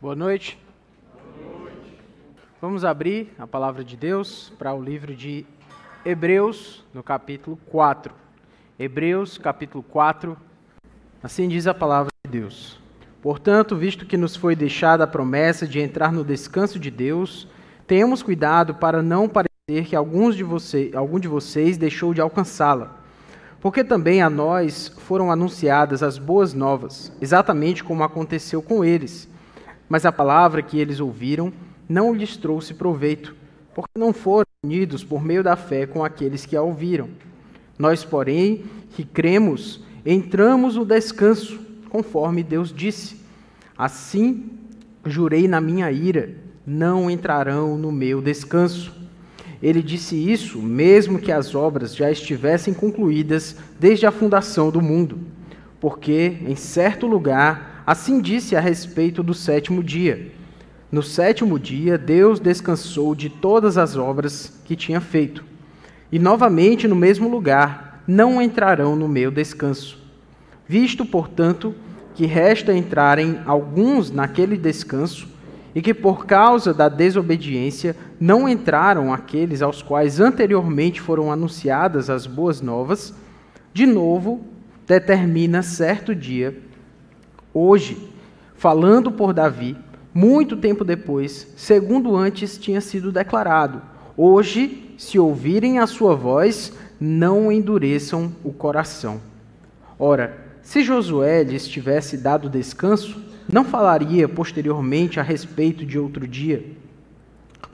Boa noite. Vamos abrir a palavra de Deus para o livro de Hebreus, no capítulo 4. Hebreus, capítulo 4. Assim diz a palavra de Deus. Portanto, visto que nos foi deixada a promessa de entrar no descanso de Deus, tenhamos cuidado para não parecer que alguns de vocês, algum de vocês deixou de alcançá-la. Porque também a nós foram anunciadas as boas novas, exatamente como aconteceu com eles mas a palavra que eles ouviram não lhes trouxe proveito, porque não foram unidos por meio da fé com aqueles que a ouviram. Nós, porém, que cremos, entramos no descanso, conforme Deus disse. Assim, jurei na minha ira, não entrarão no meu descanso. Ele disse isso, mesmo que as obras já estivessem concluídas desde a fundação do mundo, porque em certo lugar Assim disse a respeito do sétimo dia. No sétimo dia, Deus descansou de todas as obras que tinha feito. E novamente, no mesmo lugar, não entrarão no meu descanso. Visto, portanto, que resta entrarem alguns naquele descanso, e que por causa da desobediência não entraram aqueles aos quais anteriormente foram anunciadas as boas novas, de novo determina certo dia hoje, falando por Davi, muito tempo depois, segundo antes tinha sido declarado: Hoje, se ouvirem a sua voz, não endureçam o coração. Ora, se Josué lhes tivesse dado descanso, não falaria posteriormente a respeito de outro dia.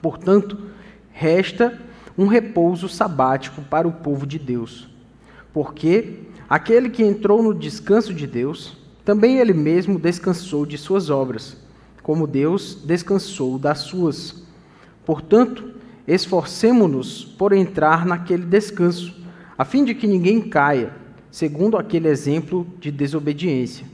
Portanto, resta um repouso sabático para o povo de Deus. Porque aquele que entrou no descanso de Deus, também ele mesmo descansou de suas obras, como Deus descansou das suas. Portanto, esforcemo-nos por entrar naquele descanso, a fim de que ninguém caia, segundo aquele exemplo de desobediência.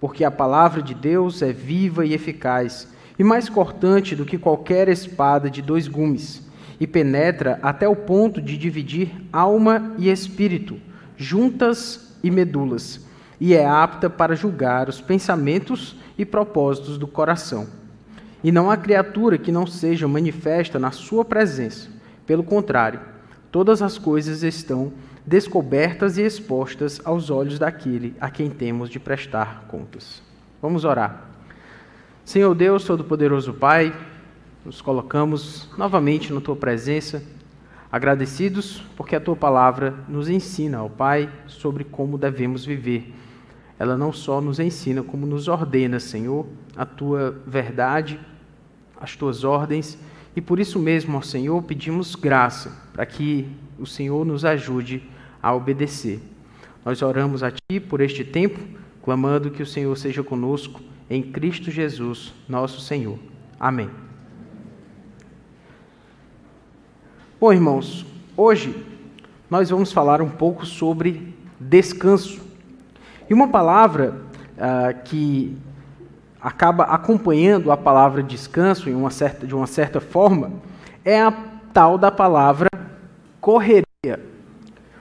Porque a palavra de Deus é viva e eficaz, e mais cortante do que qualquer espada de dois gumes, e penetra até o ponto de dividir alma e espírito, juntas e medulas e é apta para julgar os pensamentos e propósitos do coração. E não há criatura que não seja manifesta na sua presença. Pelo contrário, todas as coisas estão descobertas e expostas aos olhos daquele a quem temos de prestar contas. Vamos orar. Senhor Deus, Todo-Poderoso Pai, nos colocamos novamente na tua presença, agradecidos porque a tua palavra nos ensina, ó Pai, sobre como devemos viver ela não só nos ensina, como nos ordena, Senhor, a tua verdade, as tuas ordens, e por isso mesmo, ó Senhor, pedimos graça para que o Senhor nos ajude a obedecer. Nós oramos a Ti por este tempo, clamando que o Senhor seja conosco em Cristo Jesus, nosso Senhor. Amém. Bom, irmãos, hoje nós vamos falar um pouco sobre descanso. E uma palavra uh, que acaba acompanhando a palavra descanso uma certa, de uma certa forma é a tal da palavra correria.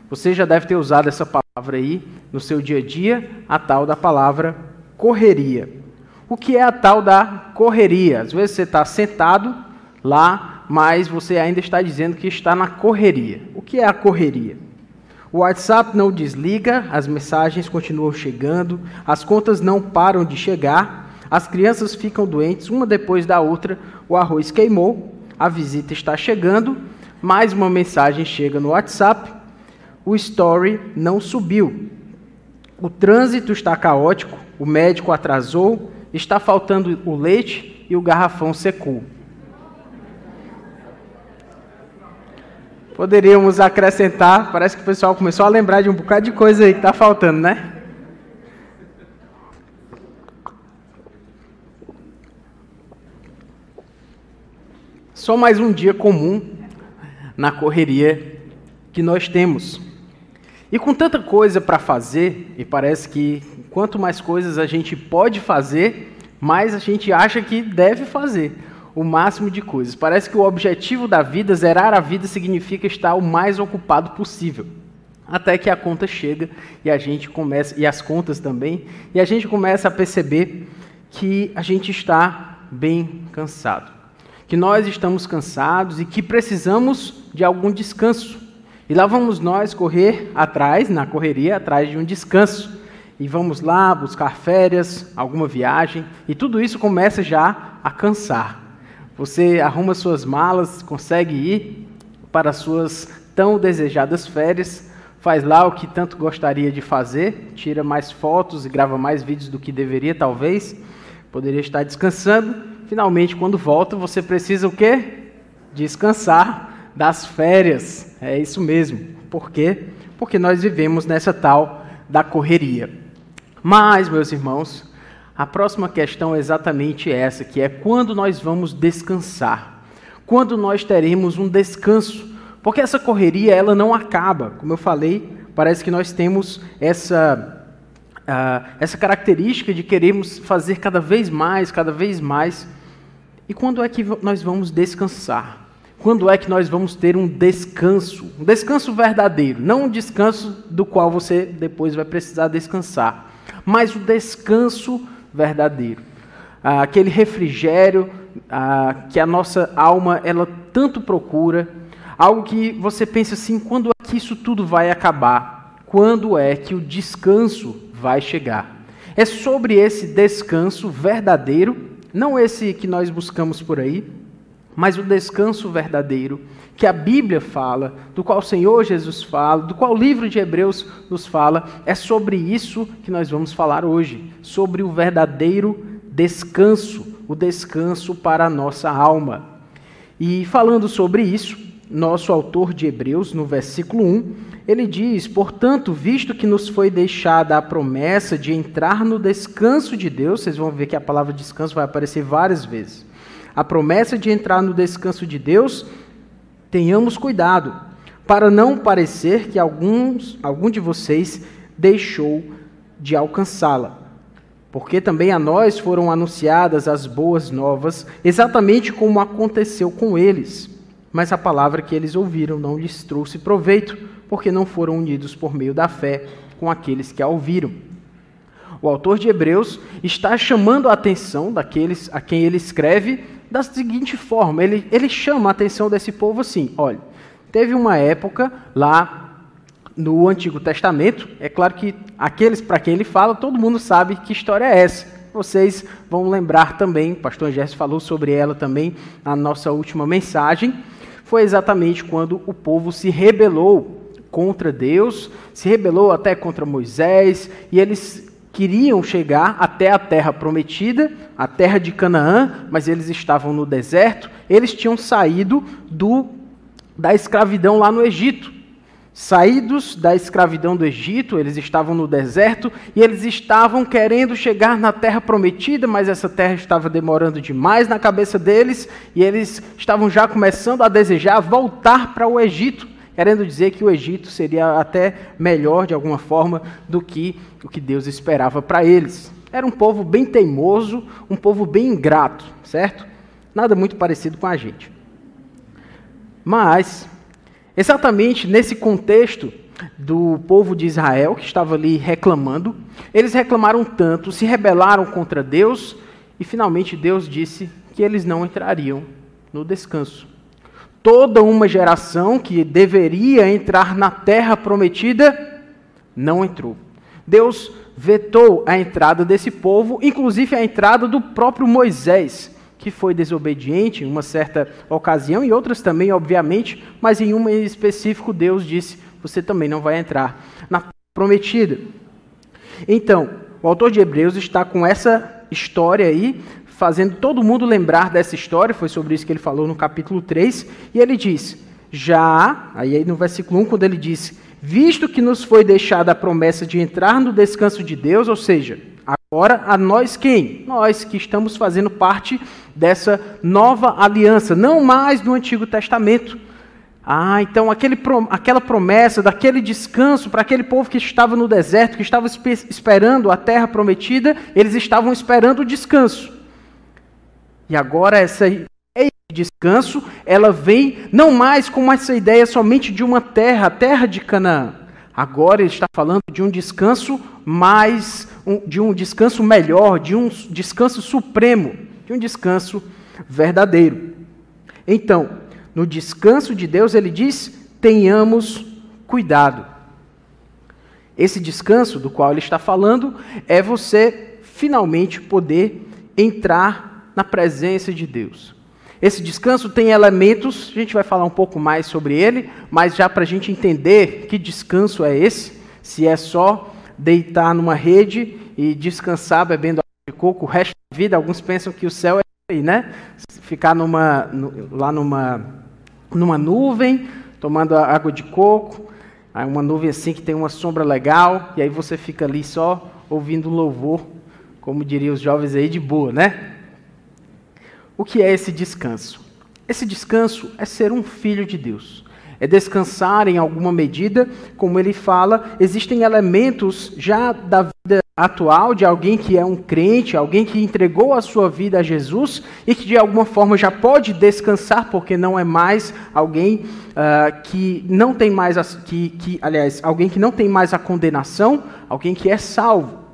Você já deve ter usado essa palavra aí no seu dia a dia, a tal da palavra correria. O que é a tal da correria? Às vezes você está sentado lá, mas você ainda está dizendo que está na correria. O que é a correria? O WhatsApp não desliga, as mensagens continuam chegando, as contas não param de chegar, as crianças ficam doentes uma depois da outra, o arroz queimou, a visita está chegando, mais uma mensagem chega no WhatsApp, o story não subiu. O trânsito está caótico, o médico atrasou, está faltando o leite e o garrafão secou. Poderíamos acrescentar, parece que o pessoal começou a lembrar de um bocado de coisa aí que está faltando, né? Só mais um dia comum na correria que nós temos. E com tanta coisa para fazer, e parece que quanto mais coisas a gente pode fazer, mais a gente acha que deve fazer o máximo de coisas. Parece que o objetivo da vida, zerar a vida, significa estar o mais ocupado possível. Até que a conta chega e a gente começa, e as contas também, e a gente começa a perceber que a gente está bem cansado. Que nós estamos cansados e que precisamos de algum descanso. E lá vamos nós correr atrás, na correria, atrás de um descanso. E vamos lá buscar férias, alguma viagem, e tudo isso começa já a cansar. Você arruma suas malas, consegue ir para suas tão desejadas férias, faz lá o que tanto gostaria de fazer, tira mais fotos e grava mais vídeos do que deveria, talvez. Poderia estar descansando. Finalmente, quando volta, você precisa o quê? Descansar das férias. É isso mesmo. Por quê? Porque nós vivemos nessa tal da correria. Mas, meus irmãos, a próxima questão é exatamente essa, que é quando nós vamos descansar. Quando nós teremos um descanso. Porque essa correria, ela não acaba. Como eu falei, parece que nós temos essa, uh, essa característica de queremos fazer cada vez mais, cada vez mais. E quando é que nós vamos descansar? Quando é que nós vamos ter um descanso? Um descanso verdadeiro, não um descanso do qual você depois vai precisar descansar, mas o descanso verdadeiro. Ah, aquele refrigério ah, que a nossa alma ela tanto procura, algo que você pensa assim, quando é que isso tudo vai acabar? Quando é que o descanso vai chegar? É sobre esse descanso verdadeiro, não esse que nós buscamos por aí, mas o descanso verdadeiro que a Bíblia fala, do qual o Senhor Jesus fala, do qual o livro de Hebreus nos fala, é sobre isso que nós vamos falar hoje, sobre o verdadeiro descanso, o descanso para a nossa alma. E falando sobre isso, nosso autor de Hebreus, no versículo 1, ele diz: Portanto, visto que nos foi deixada a promessa de entrar no descanso de Deus, vocês vão ver que a palavra descanso vai aparecer várias vezes. A promessa de entrar no descanso de Deus, tenhamos cuidado, para não parecer que alguns, algum de vocês deixou de alcançá-la. Porque também a nós foram anunciadas as boas novas, exatamente como aconteceu com eles. Mas a palavra que eles ouviram não lhes trouxe proveito, porque não foram unidos por meio da fé com aqueles que a ouviram. O autor de Hebreus está chamando a atenção daqueles a quem ele escreve da seguinte forma: ele, ele chama a atenção desse povo assim: olha, teve uma época lá no Antigo Testamento, é claro que aqueles para quem ele fala, todo mundo sabe que história é essa. Vocês vão lembrar também, o pastor Gerson falou sobre ela também na nossa última mensagem. Foi exatamente quando o povo se rebelou contra Deus, se rebelou até contra Moisés, e eles queriam chegar até a terra prometida, a terra de Canaã, mas eles estavam no deserto. Eles tinham saído do, da escravidão lá no Egito. Saídos da escravidão do Egito, eles estavam no deserto e eles estavam querendo chegar na terra prometida, mas essa terra estava demorando demais na cabeça deles e eles estavam já começando a desejar voltar para o Egito querendo dizer que o Egito seria até melhor de alguma forma do que o que Deus esperava para eles. Era um povo bem teimoso, um povo bem ingrato, certo? Nada muito parecido com a gente. Mas, exatamente nesse contexto do povo de Israel que estava ali reclamando, eles reclamaram tanto, se rebelaram contra Deus, e finalmente Deus disse que eles não entrariam no descanso toda uma geração que deveria entrar na terra prometida não entrou. Deus vetou a entrada desse povo, inclusive a entrada do próprio Moisés, que foi desobediente em uma certa ocasião, e outras também, obviamente, mas em uma em específico, Deus disse: Você também não vai entrar na terra prometida. Então, o autor de Hebreus está com essa história aí, fazendo todo mundo lembrar dessa história, foi sobre isso que ele falou no capítulo 3, e ele diz: Já, aí no versículo 1, quando ele diz: Visto que nos foi deixada a promessa de entrar no descanso de Deus, ou seja, agora a nós quem? Nós que estamos fazendo parte dessa nova aliança, não mais do Antigo Testamento. Ah, então aquele, aquela promessa daquele descanso para aquele povo que estava no deserto, que estava esperando a terra prometida, eles estavam esperando o descanso. E agora essa ideia de descanso, ela vem não mais como essa ideia somente de uma terra, a terra de Canaã. Agora ele está falando de um descanso mais, de um descanso melhor, de um descanso supremo, de um descanso verdadeiro. Então, no descanso de Deus, ele diz: tenhamos cuidado. Esse descanso do qual ele está falando é você finalmente poder entrar na presença de Deus. Esse descanso tem elementos, a gente vai falar um pouco mais sobre ele, mas já para a gente entender que descanso é esse, se é só deitar numa rede e descansar bebendo água de coco o resto da vida, alguns pensam que o céu é aí, né? Ficar numa, lá numa, numa nuvem, tomando água de coco, aí uma nuvem assim que tem uma sombra legal, e aí você fica ali só ouvindo louvor, como diriam os jovens aí, de boa, né? O que é esse descanso? Esse descanso é ser um filho de Deus. É descansar em alguma medida, como ele fala, existem elementos já da vida atual de alguém que é um crente, alguém que entregou a sua vida a Jesus e que de alguma forma já pode descansar, porque não é mais alguém uh, que não tem mais, a, que, que, aliás, alguém que não tem mais a condenação, alguém que é salvo.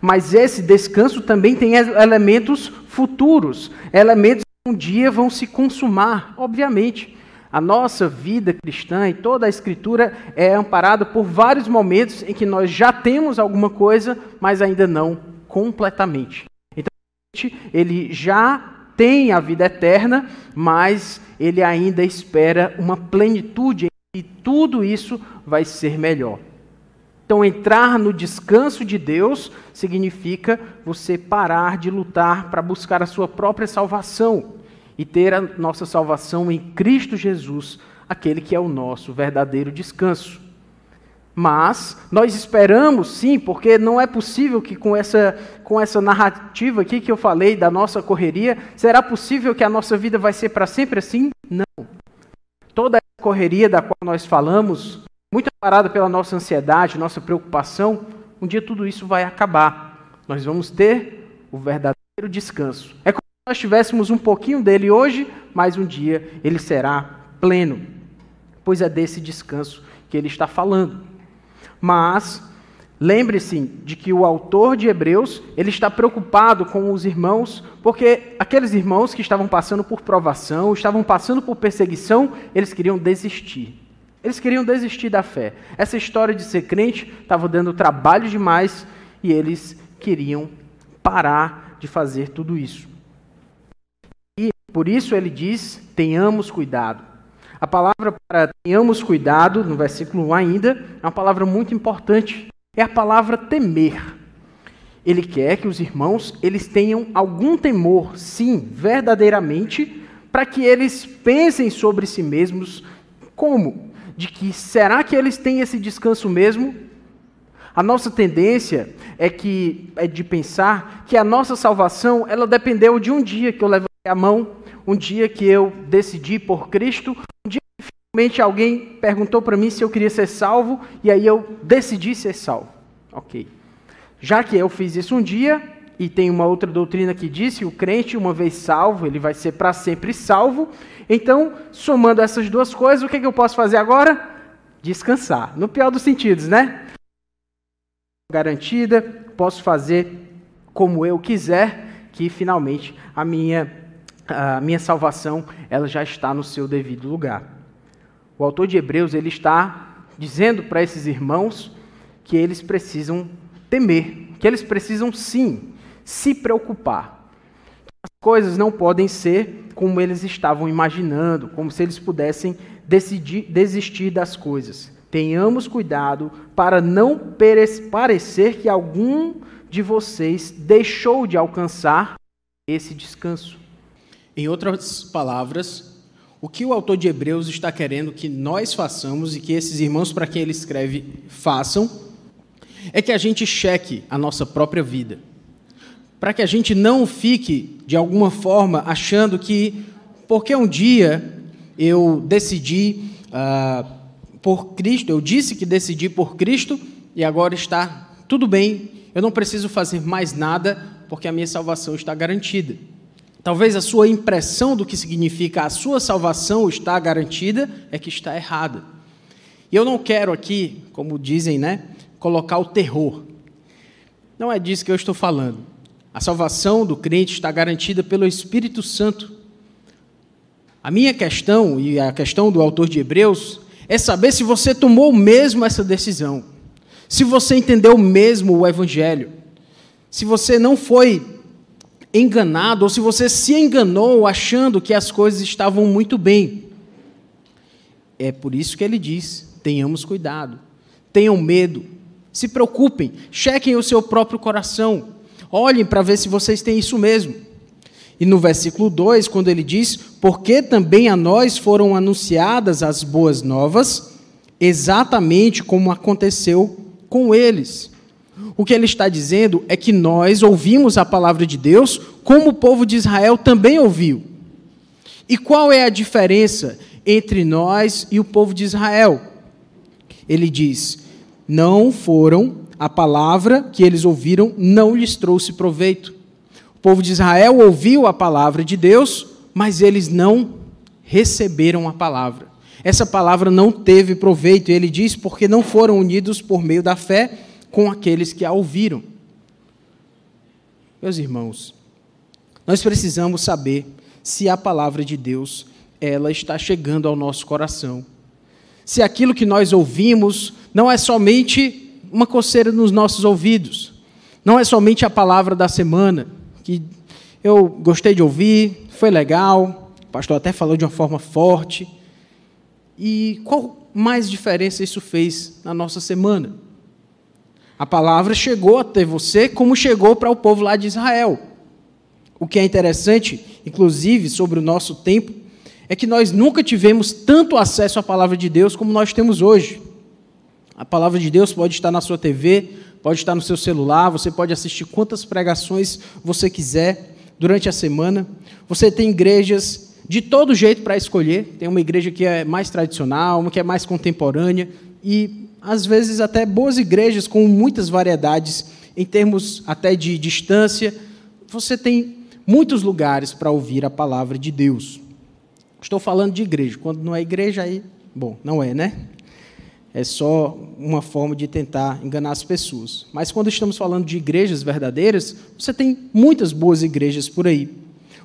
Mas esse descanso também tem elementos futuros, elementos que um dia vão se consumar, obviamente. A nossa vida cristã e toda a Escritura é amparada por vários momentos em que nós já temos alguma coisa, mas ainda não completamente. Então, ele já tem a vida eterna, mas ele ainda espera uma plenitude e tudo isso vai ser melhor. Então, entrar no descanso de Deus significa você parar de lutar para buscar a sua própria salvação e ter a nossa salvação em Cristo Jesus, aquele que é o nosso verdadeiro descanso. Mas nós esperamos sim, porque não é possível que com essa, com essa narrativa aqui que eu falei da nossa correria, será possível que a nossa vida vai ser para sempre assim? Não. Toda a correria da qual nós falamos muito parada pela nossa ansiedade, nossa preocupação, um dia tudo isso vai acabar. Nós vamos ter o verdadeiro descanso. É como se nós tivéssemos um pouquinho dele hoje, mas um dia ele será pleno. Pois é desse descanso que ele está falando. Mas lembre-se de que o autor de Hebreus, ele está preocupado com os irmãos, porque aqueles irmãos que estavam passando por provação, estavam passando por perseguição, eles queriam desistir. Eles queriam desistir da fé. Essa história de ser crente estava dando trabalho demais e eles queriam parar de fazer tudo isso. E por isso ele diz: tenhamos cuidado. A palavra para tenhamos cuidado, no versículo 1 ainda, é uma palavra muito importante. É a palavra temer. Ele quer que os irmãos eles tenham algum temor, sim, verdadeiramente, para que eles pensem sobre si mesmos como de que será que eles têm esse descanso mesmo? A nossa tendência é que é de pensar que a nossa salvação ela dependeu de um dia que eu levantei a mão, um dia que eu decidi por Cristo, um dia que finalmente alguém perguntou para mim se eu queria ser salvo e aí eu decidi ser salvo. Ok. Já que eu fiz isso um dia, e tem uma outra doutrina que diz que o crente, uma vez salvo, ele vai ser para sempre salvo. Então, somando essas duas coisas, o que, é que eu posso fazer agora? Descansar. No pior dos sentidos, né? Garantida, posso fazer como eu quiser, que finalmente a minha, a minha salvação ela já está no seu devido lugar. O autor de Hebreus ele está dizendo para esses irmãos que eles precisam temer, que eles precisam sim se preocupar. As coisas não podem ser como eles estavam imaginando, como se eles pudessem decidir, desistir das coisas. Tenhamos cuidado para não parecer que algum de vocês deixou de alcançar esse descanso. Em outras palavras, o que o autor de Hebreus está querendo que nós façamos e que esses irmãos para quem ele escreve façam é que a gente cheque a nossa própria vida para que a gente não fique, de alguma forma, achando que, porque um dia eu decidi uh, por Cristo, eu disse que decidi por Cristo, e agora está tudo bem, eu não preciso fazer mais nada, porque a minha salvação está garantida. Talvez a sua impressão do que significa a sua salvação está garantida é que está errada. E eu não quero aqui, como dizem, né, colocar o terror. Não é disso que eu estou falando. A salvação do crente está garantida pelo Espírito Santo. A minha questão, e a questão do autor de Hebreus, é saber se você tomou mesmo essa decisão. Se você entendeu mesmo o Evangelho. Se você não foi enganado, ou se você se enganou achando que as coisas estavam muito bem. É por isso que ele diz: tenhamos cuidado, tenham medo, se preocupem, chequem o seu próprio coração, olhem para ver se vocês têm isso mesmo. E no versículo 2, quando ele diz: Porque também a nós foram anunciadas as boas novas, exatamente como aconteceu com eles. O que ele está dizendo é que nós ouvimos a palavra de Deus como o povo de Israel também ouviu. E qual é a diferença entre nós e o povo de Israel? Ele diz: não foram, a palavra que eles ouviram não lhes trouxe proveito. O povo de Israel ouviu a palavra de Deus, mas eles não receberam a palavra. Essa palavra não teve proveito, ele diz, porque não foram unidos por meio da fé com aqueles que a ouviram. Meus irmãos, nós precisamos saber se a palavra de Deus ela está chegando ao nosso coração. Se aquilo que nós ouvimos não é somente uma coceira nos nossos ouvidos, não é somente a palavra da semana, que eu gostei de ouvir, foi legal, o pastor até falou de uma forma forte. E qual mais diferença isso fez na nossa semana? A palavra chegou até você como chegou para o povo lá de Israel. O que é interessante, inclusive, sobre o nosso tempo, é que nós nunca tivemos tanto acesso à palavra de Deus como nós temos hoje. A palavra de Deus pode estar na sua TV, pode estar no seu celular, você pode assistir quantas pregações você quiser durante a semana. Você tem igrejas de todo jeito para escolher. Tem uma igreja que é mais tradicional, uma que é mais contemporânea e às vezes até boas igrejas com muitas variedades em termos até de distância. Você tem muitos lugares para ouvir a palavra de Deus. Estou falando de igreja. Quando não é igreja, aí, bom, não é, né? É só uma forma de tentar enganar as pessoas. Mas quando estamos falando de igrejas verdadeiras, você tem muitas boas igrejas por aí.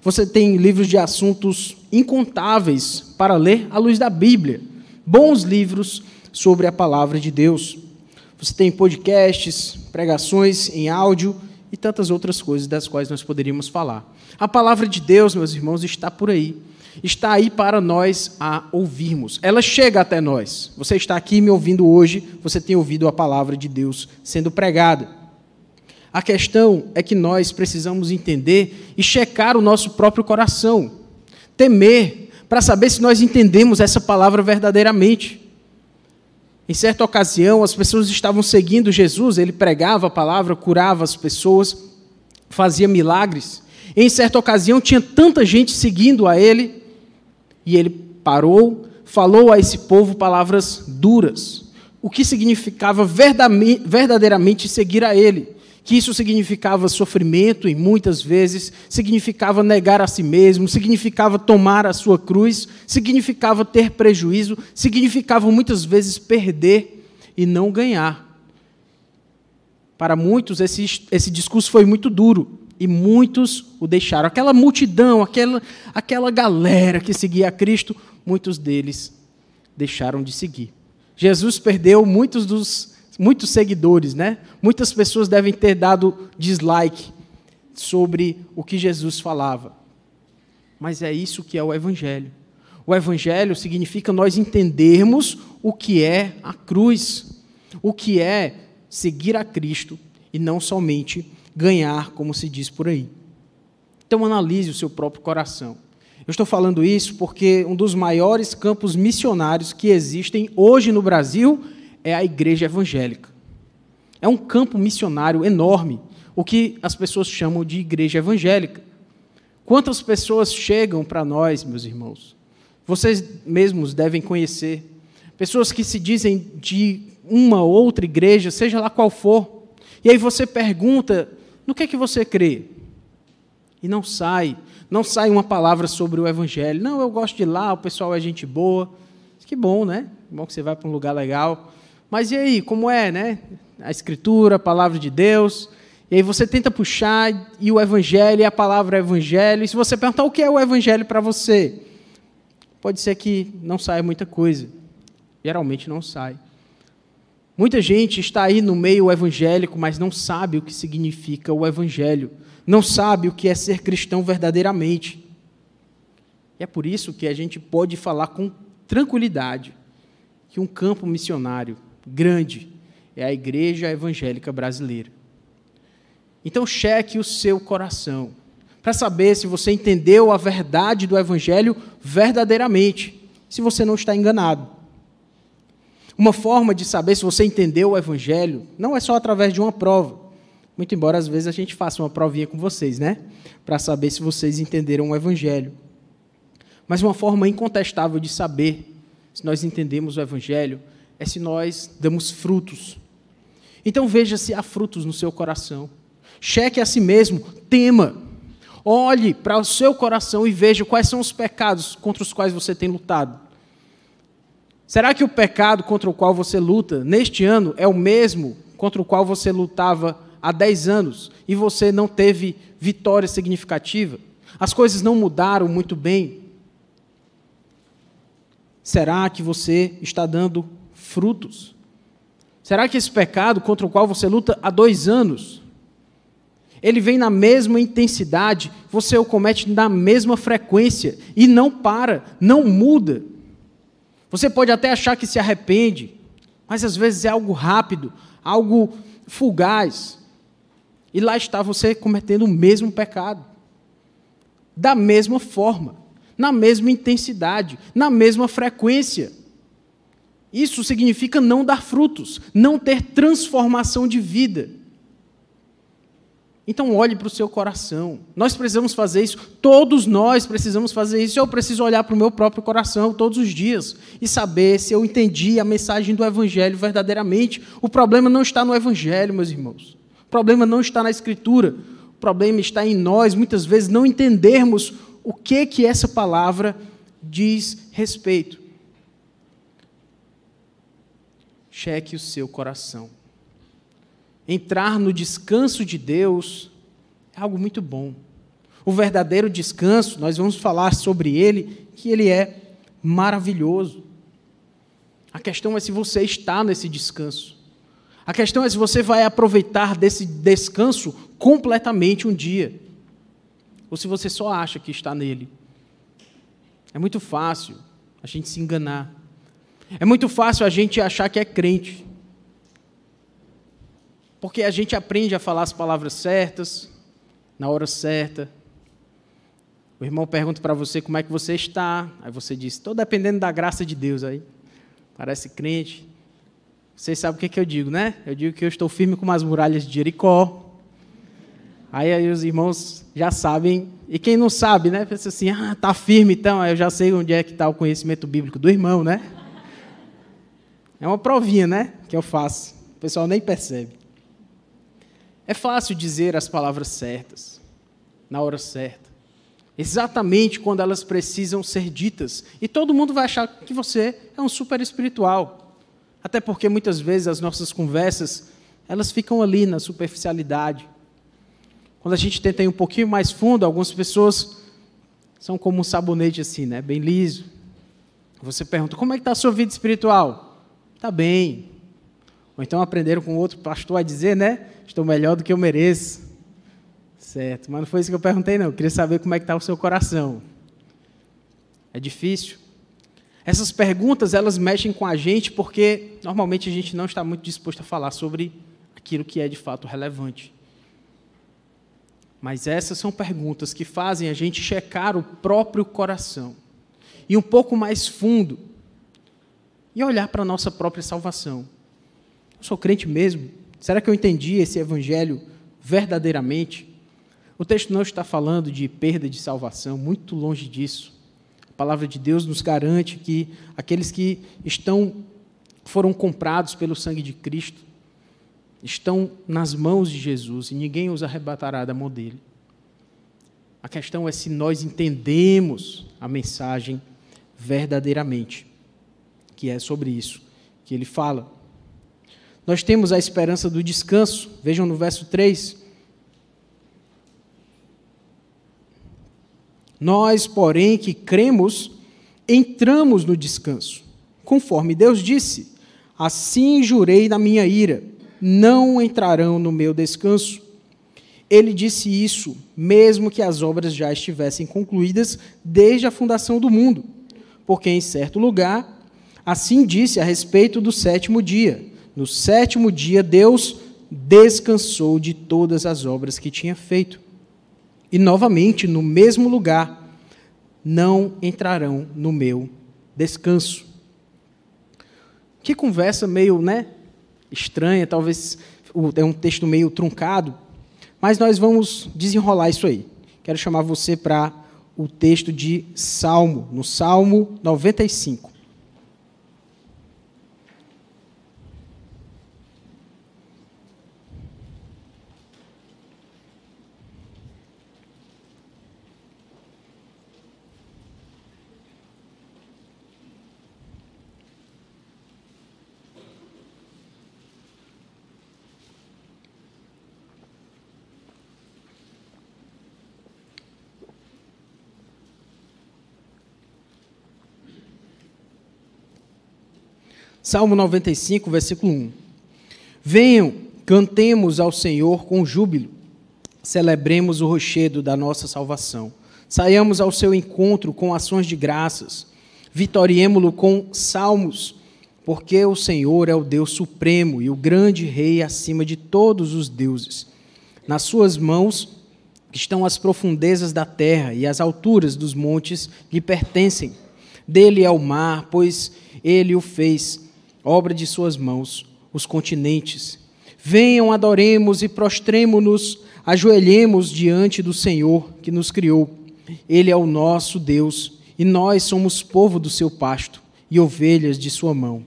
Você tem livros de assuntos incontáveis para ler à luz da Bíblia. Bons livros sobre a palavra de Deus. Você tem podcasts, pregações em áudio e tantas outras coisas das quais nós poderíamos falar. A palavra de Deus, meus irmãos, está por aí. Está aí para nós a ouvirmos. Ela chega até nós. Você está aqui me ouvindo hoje, você tem ouvido a palavra de Deus sendo pregada. A questão é que nós precisamos entender e checar o nosso próprio coração. Temer, para saber se nós entendemos essa palavra verdadeiramente. Em certa ocasião, as pessoas estavam seguindo Jesus, ele pregava a palavra, curava as pessoas, fazia milagres. Em certa ocasião, tinha tanta gente seguindo a ele, e ele parou, falou a esse povo palavras duras, o que significava verdadeiramente seguir a ele. Que isso significava sofrimento e muitas vezes significava negar a si mesmo, significava tomar a sua cruz, significava ter prejuízo, significava muitas vezes perder e não ganhar. Para muitos, esse, esse discurso foi muito duro e muitos o deixaram. Aquela multidão, aquela, aquela galera que seguia a Cristo, muitos deles deixaram de seguir. Jesus perdeu muitos dos muitos seguidores, né? Muitas pessoas devem ter dado dislike sobre o que Jesus falava. Mas é isso que é o Evangelho. O Evangelho significa nós entendermos o que é a cruz, o que é seguir a Cristo e não somente ganhar, como se diz por aí. Então, analise o seu próprio coração. Eu estou falando isso porque um dos maiores campos missionários que existem hoje no Brasil é a igreja evangélica. É um campo missionário enorme, o que as pessoas chamam de igreja evangélica. Quantas pessoas chegam para nós, meus irmãos? Vocês mesmos devem conhecer. Pessoas que se dizem de uma ou outra igreja, seja lá qual for. E aí você pergunta: no que é que você crê? E não sai, não sai uma palavra sobre o evangelho. Não, eu gosto de lá, o pessoal é gente boa. Que bom, né? bom que você vai para um lugar legal. Mas e aí, como é, né? A Escritura, a palavra de Deus. E aí você tenta puxar e o evangelho, e a palavra evangelho. E se você perguntar o que é o evangelho para você, pode ser que não saia muita coisa. Geralmente não sai. Muita gente está aí no meio evangélico, mas não sabe o que significa o evangelho. Não sabe o que é ser cristão verdadeiramente. E é por isso que a gente pode falar com tranquilidade que um campo missionário grande é a Igreja Evangélica Brasileira. Então, cheque o seu coração para saber se você entendeu a verdade do Evangelho verdadeiramente, se você não está enganado. Uma forma de saber se você entendeu o Evangelho não é só através de uma prova. Muito embora às vezes a gente faça uma provinha com vocês, né? Para saber se vocês entenderam o Evangelho. Mas uma forma incontestável de saber se nós entendemos o Evangelho é se nós damos frutos. Então veja se há frutos no seu coração. Cheque a si mesmo, tema. Olhe para o seu coração e veja quais são os pecados contra os quais você tem lutado. Será que o pecado contra o qual você luta neste ano é o mesmo contra o qual você lutava há 10 anos e você não teve vitória significativa? As coisas não mudaram muito bem? Será que você está dando frutos? Será que esse pecado contra o qual você luta há dois anos, ele vem na mesma intensidade, você o comete na mesma frequência e não para, não muda? Você pode até achar que se arrepende, mas às vezes é algo rápido, algo fugaz. E lá está você cometendo o mesmo pecado. Da mesma forma na mesma intensidade, na mesma frequência. Isso significa não dar frutos, não ter transformação de vida. Então, olhe para o seu coração. Nós precisamos fazer isso, todos nós precisamos fazer isso. Eu preciso olhar para o meu próprio coração todos os dias e saber se eu entendi a mensagem do Evangelho verdadeiramente. O problema não está no Evangelho, meus irmãos. O problema não está na Escritura. O problema está em nós, muitas vezes, não entendermos o que que essa palavra diz respeito. Cheque o seu coração. Entrar no descanso de Deus é algo muito bom. O verdadeiro descanso, nós vamos falar sobre ele, que ele é maravilhoso. A questão é se você está nesse descanso. A questão é se você vai aproveitar desse descanso completamente um dia ou se você só acha que está nele. É muito fácil a gente se enganar. É muito fácil a gente achar que é crente. Porque a gente aprende a falar as palavras certas, na hora certa. O irmão pergunta para você como é que você está. Aí você diz, estou dependendo da graça de Deus. Aí parece crente. Vocês sabem o que, que eu digo, né? Eu digo que eu estou firme como as muralhas de Jericó. Aí, aí os irmãos já sabem, e quem não sabe, né? Pensa assim, ah, tá firme então, eu já sei onde é que está o conhecimento bíblico do irmão, né? É uma provinha, né? Que eu faço. O pessoal nem percebe. É fácil dizer as palavras certas, na hora certa. Exatamente quando elas precisam ser ditas. E todo mundo vai achar que você é um super espiritual. Até porque muitas vezes as nossas conversas, elas ficam ali na superficialidade. Quando a gente tenta ir um pouquinho mais fundo, algumas pessoas são como um sabonete assim, né? Bem liso. Você pergunta, como é que está a sua vida espiritual? Está bem. Ou então aprenderam com outro pastor a dizer, né? Estou melhor do que eu mereço. Certo, mas não foi isso que eu perguntei, não. Eu queria saber como é que está o seu coração. É difícil. Essas perguntas, elas mexem com a gente porque normalmente a gente não está muito disposto a falar sobre aquilo que é de fato relevante. Mas essas são perguntas que fazem a gente checar o próprio coração, e um pouco mais fundo, e olhar para a nossa própria salvação. Eu sou crente mesmo? Será que eu entendi esse evangelho verdadeiramente? O texto não está falando de perda de salvação, muito longe disso. A palavra de Deus nos garante que aqueles que estão foram comprados pelo sangue de Cristo estão nas mãos de Jesus e ninguém os arrebatará da mão dele. A questão é se nós entendemos a mensagem verdadeiramente, que é sobre isso que ele fala. Nós temos a esperança do descanso. Vejam no verso 3. Nós, porém, que cremos, entramos no descanso. Conforme Deus disse: Assim jurei na minha ira, não entrarão no meu descanso. Ele disse isso, mesmo que as obras já estivessem concluídas desde a fundação do mundo. Porque em certo lugar, assim disse a respeito do sétimo dia: no sétimo dia, Deus descansou de todas as obras que tinha feito. E novamente, no mesmo lugar, não entrarão no meu descanso. Que conversa meio, né, estranha, talvez é um texto meio truncado, mas nós vamos desenrolar isso aí. Quero chamar você para o texto de Salmo, no Salmo 95. Salmo 95, versículo 1. Venham, cantemos ao Senhor com júbilo, celebremos o rochedo da nossa salvação. Saiamos ao seu encontro com ações de graças, vitoriemo-lo com salmos, porque o Senhor é o Deus supremo e o grande Rei acima de todos os deuses. Nas suas mãos estão as profundezas da terra e as alturas dos montes lhe pertencem. Dele é o mar, pois ele o fez obra de suas mãos, os continentes. Venham, adoremos e prostremo-nos, ajoelhemos diante do Senhor que nos criou. Ele é o nosso Deus e nós somos povo do seu pasto e ovelhas de sua mão.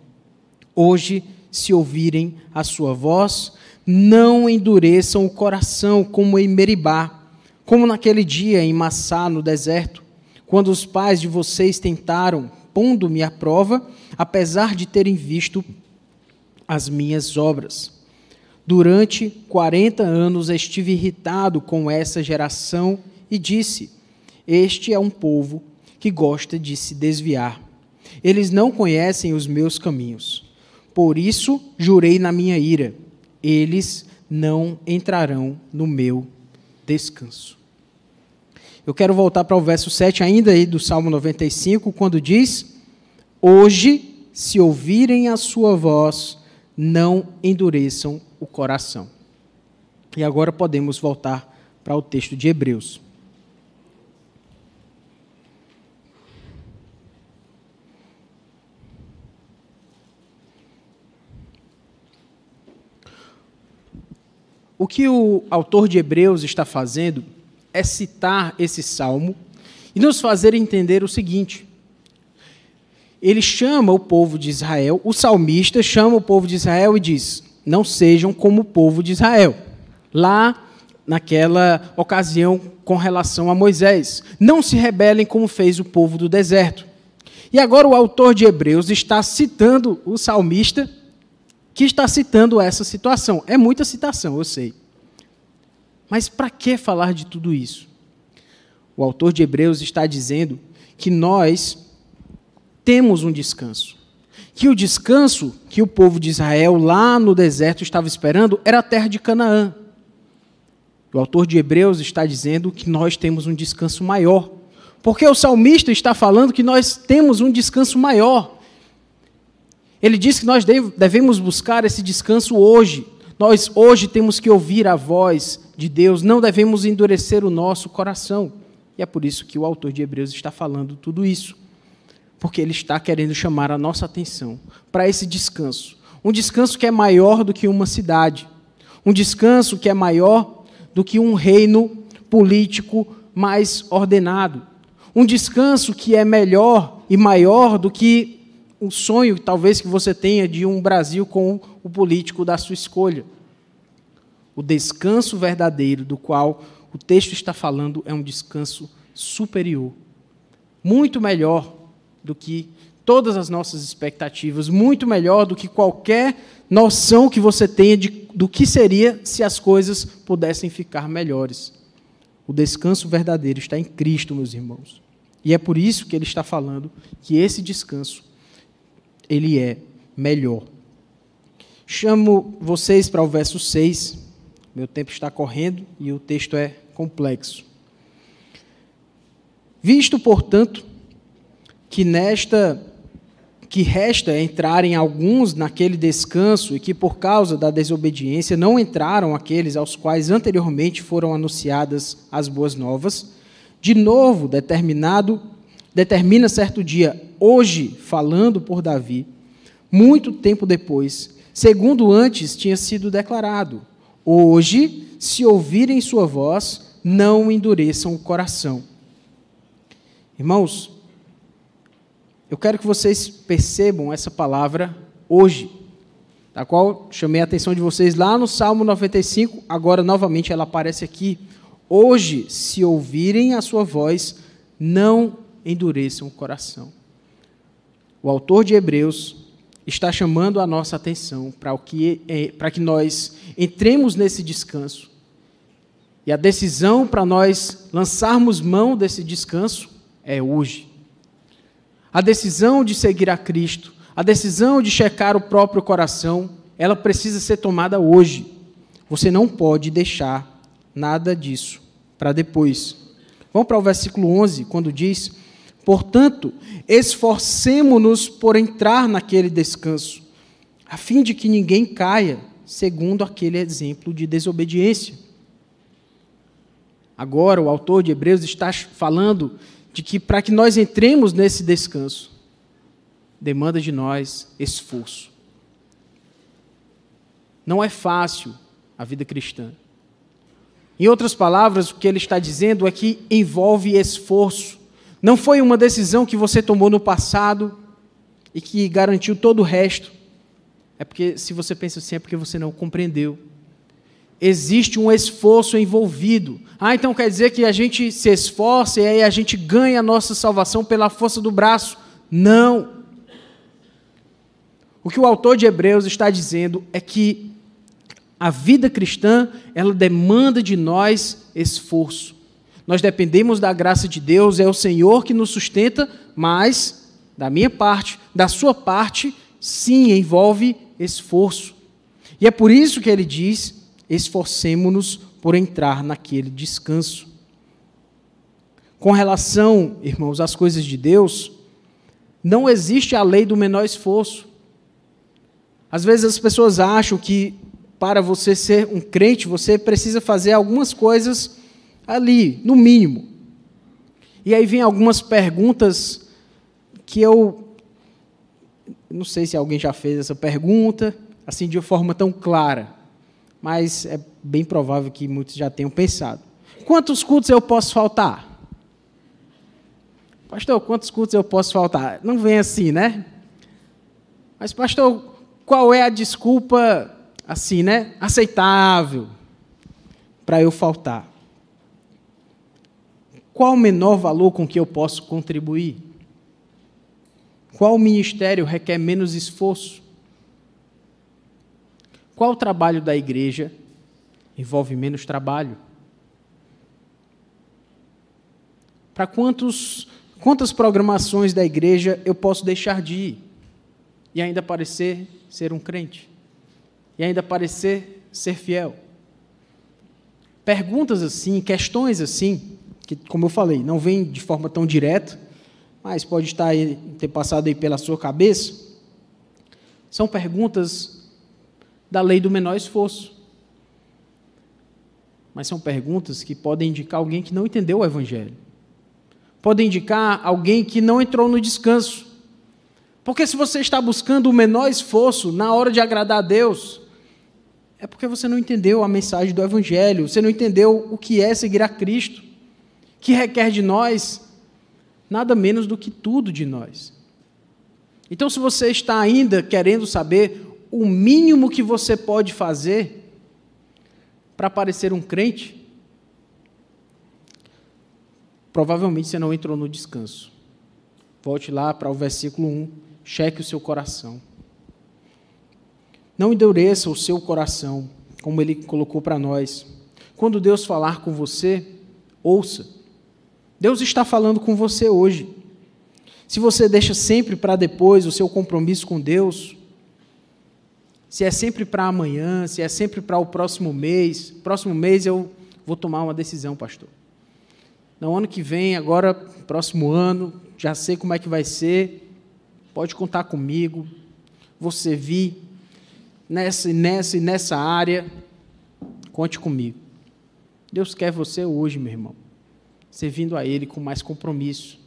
Hoje, se ouvirem a sua voz, não endureçam o coração como em Meribá, como naquele dia em Massá, no deserto, quando os pais de vocês tentaram, pondo-me à prova, apesar de terem visto as minhas obras. Durante 40 anos estive irritado com essa geração e disse: Este é um povo que gosta de se desviar. Eles não conhecem os meus caminhos. Por isso jurei na minha ira: eles não entrarão no meu descanso. Eu quero voltar para o verso 7 ainda aí do Salmo 95, quando diz: Hoje, se ouvirem a sua voz, não endureçam o coração. E agora podemos voltar para o texto de Hebreus. O que o autor de Hebreus está fazendo é citar esse salmo e nos fazer entender o seguinte: ele chama o povo de Israel, o salmista chama o povo de Israel e diz: Não sejam como o povo de Israel. Lá, naquela ocasião, com relação a Moisés, não se rebelem como fez o povo do deserto. E agora o autor de Hebreus está citando o salmista que está citando essa situação. É muita citação, eu sei. Mas para que falar de tudo isso? O autor de Hebreus está dizendo que nós temos um descanso. Que o descanso que o povo de Israel lá no deserto estava esperando era a terra de Canaã. O autor de Hebreus está dizendo que nós temos um descanso maior. Porque o salmista está falando que nós temos um descanso maior. Ele diz que nós devemos buscar esse descanso hoje. Nós hoje temos que ouvir a voz de Deus, não devemos endurecer o nosso coração. E é por isso que o autor de Hebreus está falando tudo isso porque Ele está querendo chamar a nossa atenção para esse descanso. Um descanso que é maior do que uma cidade. Um descanso que é maior do que um reino político mais ordenado. Um descanso que é melhor e maior do que o sonho, talvez, que você tenha de um Brasil com o político da sua escolha. O descanso verdadeiro do qual o texto está falando é um descanso superior, muito melhor do que todas as nossas expectativas, muito melhor do que qualquer noção que você tenha de, do que seria se as coisas pudessem ficar melhores. O descanso verdadeiro está em Cristo, meus irmãos. E é por isso que ele está falando que esse descanso ele é melhor. Chamo vocês para o verso 6. Meu tempo está correndo e o texto é complexo. Visto, portanto, que nesta que resta entrarem alguns naquele descanso e que por causa da desobediência não entraram aqueles aos quais anteriormente foram anunciadas as boas novas, de novo determinado determina certo dia, hoje falando por Davi, muito tempo depois, segundo antes tinha sido declarado: Hoje, se ouvirem sua voz, não endureçam o coração. Irmãos, eu quero que vocês percebam essa palavra hoje, da qual chamei a atenção de vocês lá no Salmo 95, agora novamente ela aparece aqui. Hoje, se ouvirem a sua voz, não endureçam o coração. O autor de Hebreus está chamando a nossa atenção para o que é, para que nós entremos nesse descanso. E a decisão para nós lançarmos mão desse descanso é hoje. A decisão de seguir a Cristo, a decisão de checar o próprio coração, ela precisa ser tomada hoje. Você não pode deixar nada disso para depois. Vamos para o versículo 11, quando diz: Portanto, esforcemo-nos por entrar naquele descanso, a fim de que ninguém caia, segundo aquele exemplo de desobediência. Agora, o autor de Hebreus está falando de que para que nós entremos nesse descanso, demanda de nós esforço. Não é fácil a vida cristã. Em outras palavras, o que ele está dizendo é que envolve esforço. Não foi uma decisão que você tomou no passado e que garantiu todo o resto. É porque, se você pensa assim, é porque você não compreendeu. Existe um esforço envolvido. Ah, então quer dizer que a gente se esforça e aí a gente ganha a nossa salvação pela força do braço? Não. O que o autor de Hebreus está dizendo é que a vida cristã, ela demanda de nós esforço. Nós dependemos da graça de Deus, é o Senhor que nos sustenta, mas, da minha parte, da sua parte, sim, envolve esforço. E é por isso que ele diz: esforcemo-nos por entrar naquele descanso. Com relação, irmãos, às coisas de Deus, não existe a lei do menor esforço. Às vezes as pessoas acham que para você ser um crente, você precisa fazer algumas coisas ali, no mínimo. E aí vem algumas perguntas que eu não sei se alguém já fez essa pergunta assim de forma tão clara, mas é bem provável que muitos já tenham pensado. Quantos cultos eu posso faltar? Pastor, quantos cultos eu posso faltar? Não vem assim, né? Mas pastor, qual é a desculpa assim, né, aceitável para eu faltar? Qual o menor valor com que eu posso contribuir? Qual ministério requer menos esforço? Qual o trabalho da igreja envolve menos trabalho? Para quantos quantas programações da igreja eu posso deixar de ir e ainda parecer ser um crente? E ainda parecer ser fiel? Perguntas assim, questões assim, que, como eu falei, não vem de forma tão direta, mas pode estar aí, ter passado aí pela sua cabeça, são perguntas da lei do menor esforço. Mas são perguntas que podem indicar alguém que não entendeu o Evangelho. Podem indicar alguém que não entrou no descanso. Porque se você está buscando o menor esforço na hora de agradar a Deus, é porque você não entendeu a mensagem do Evangelho, você não entendeu o que é seguir a Cristo que requer de nós nada menos do que tudo de nós. Então, se você está ainda querendo saber o mínimo que você pode fazer para parecer um crente, provavelmente você não entrou no descanso. Volte lá para o versículo 1, cheque o seu coração. Não endureça o seu coração, como ele colocou para nós. Quando Deus falar com você, ouça. Deus está falando com você hoje. Se você deixa sempre para depois o seu compromisso com Deus, se é sempre para amanhã, se é sempre para o próximo mês, próximo mês eu vou tomar uma decisão, pastor. No ano que vem, agora, próximo ano, já sei como é que vai ser, pode contar comigo, vou servir nessa nessa e nessa área, conte comigo. Deus quer você hoje, meu irmão, servindo a Ele com mais compromisso.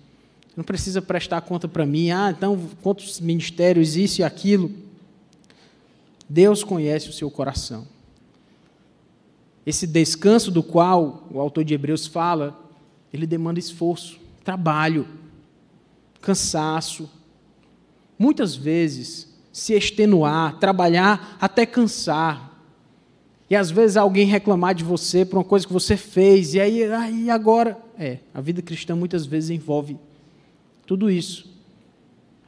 Não precisa prestar conta para mim, ah, então quantos ministérios, isso e aquilo. Deus conhece o seu coração. Esse descanso do qual o autor de Hebreus fala, ele demanda esforço, trabalho, cansaço. Muitas vezes, se extenuar, trabalhar até cansar. E às vezes alguém reclamar de você por uma coisa que você fez, e aí, aí agora. É, a vida cristã muitas vezes envolve tudo isso.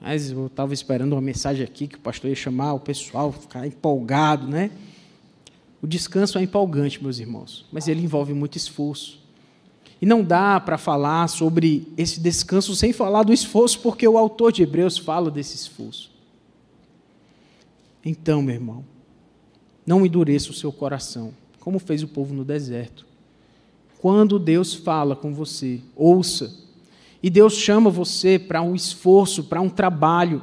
Mas eu estava esperando uma mensagem aqui que o pastor ia chamar o pessoal, ficar empolgado, né? O descanso é empolgante, meus irmãos, mas ele envolve muito esforço. E não dá para falar sobre esse descanso sem falar do esforço, porque o autor de Hebreus fala desse esforço. Então, meu irmão, não endureça o seu coração, como fez o povo no deserto. Quando Deus fala com você, ouça e Deus chama você para um esforço, para um trabalho.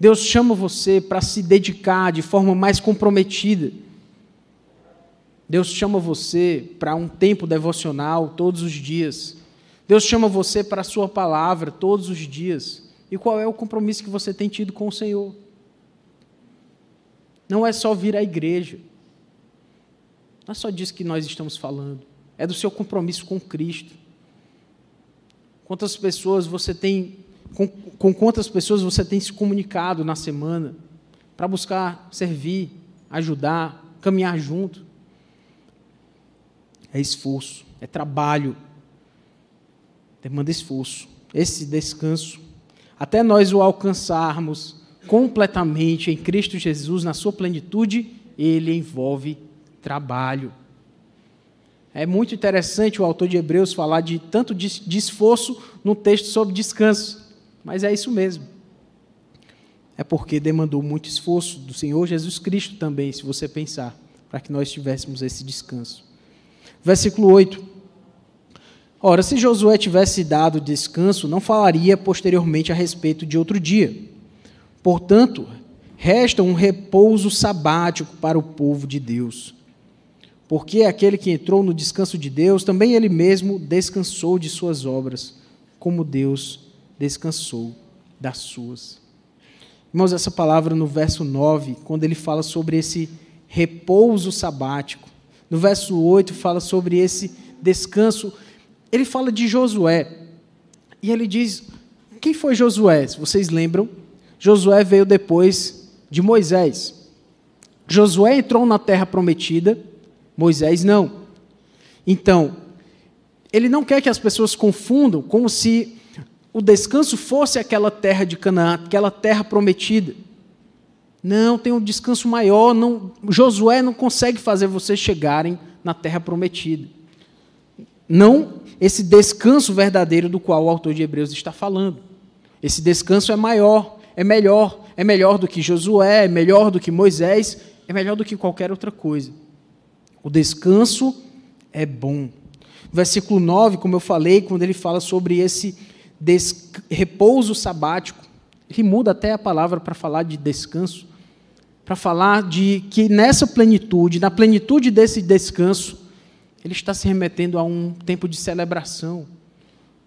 Deus chama você para se dedicar de forma mais comprometida. Deus chama você para um tempo devocional todos os dias. Deus chama você para a sua palavra todos os dias. E qual é o compromisso que você tem tido com o Senhor? Não é só vir à igreja. Não é só disso que nós estamos falando. É do seu compromisso com Cristo. Quantas pessoas você tem, com, com quantas pessoas você tem se comunicado na semana para buscar servir, ajudar, caminhar junto? É esforço, é trabalho, demanda esforço. Esse descanso, até nós o alcançarmos completamente em Cristo Jesus, na sua plenitude, ele envolve trabalho. É muito interessante o autor de Hebreus falar de tanto de, esforço no texto sobre descanso, mas é isso mesmo. É porque demandou muito esforço do Senhor Jesus Cristo também, se você pensar, para que nós tivéssemos esse descanso. Versículo 8. Ora, se Josué tivesse dado descanso, não falaria posteriormente a respeito de outro dia. Portanto, resta um repouso sabático para o povo de Deus porque aquele que entrou no descanso de Deus, também ele mesmo descansou de suas obras, como Deus descansou das suas. Irmãos, essa palavra no verso 9, quando ele fala sobre esse repouso sabático, no verso 8 fala sobre esse descanso, ele fala de Josué. E ele diz: quem foi Josué? Se vocês lembram, Josué veio depois de Moisés. Josué entrou na terra prometida Moisés não. Então, ele não quer que as pessoas confundam como se o descanso fosse aquela terra de Canaã, aquela terra prometida. Não, tem um descanso maior. Não, Josué não consegue fazer vocês chegarem na terra prometida. Não esse descanso verdadeiro do qual o autor de Hebreus está falando. Esse descanso é maior, é melhor, é melhor do que Josué, é melhor do que Moisés, é melhor do que qualquer outra coisa. O descanso é bom. Versículo 9, como eu falei, quando ele fala sobre esse repouso sabático, ele muda até a palavra para falar de descanso, para falar de que nessa plenitude, na plenitude desse descanso, ele está se remetendo a um tempo de celebração.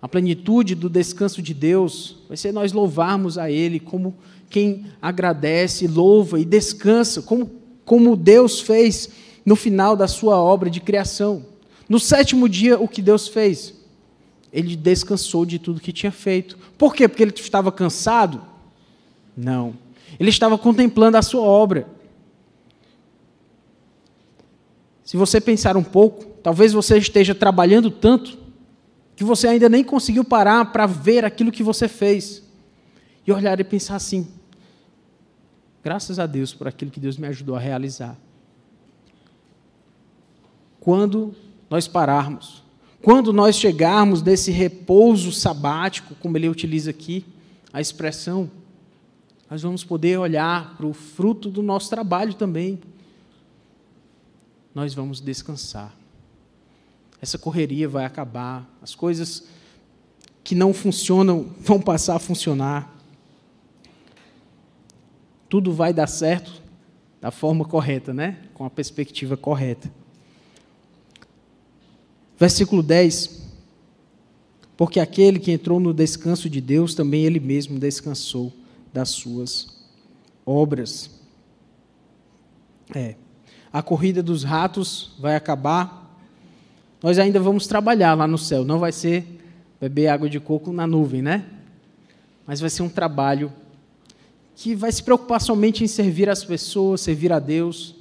A plenitude do descanso de Deus vai ser nós louvarmos a Ele como quem agradece, louva e descansa, como, como Deus fez no final da sua obra de criação. No sétimo dia, o que Deus fez? Ele descansou de tudo que tinha feito. Por quê? Porque ele estava cansado? Não. Ele estava contemplando a sua obra. Se você pensar um pouco, talvez você esteja trabalhando tanto que você ainda nem conseguiu parar para ver aquilo que você fez. E olhar e pensar assim: graças a Deus por aquilo que Deus me ajudou a realizar quando nós pararmos, Quando nós chegarmos desse repouso sabático, como ele utiliza aqui, a expressão, nós vamos poder olhar para o fruto do nosso trabalho também. Nós vamos descansar. Essa correria vai acabar, as coisas que não funcionam vão passar a funcionar. Tudo vai dar certo da forma correta, né? Com a perspectiva correta. Versículo 10. Porque aquele que entrou no descanso de Deus, também ele mesmo descansou das suas obras. É. A corrida dos ratos vai acabar. Nós ainda vamos trabalhar lá no céu. Não vai ser beber água de coco na nuvem, né? Mas vai ser um trabalho que vai se preocupar somente em servir as pessoas, servir a Deus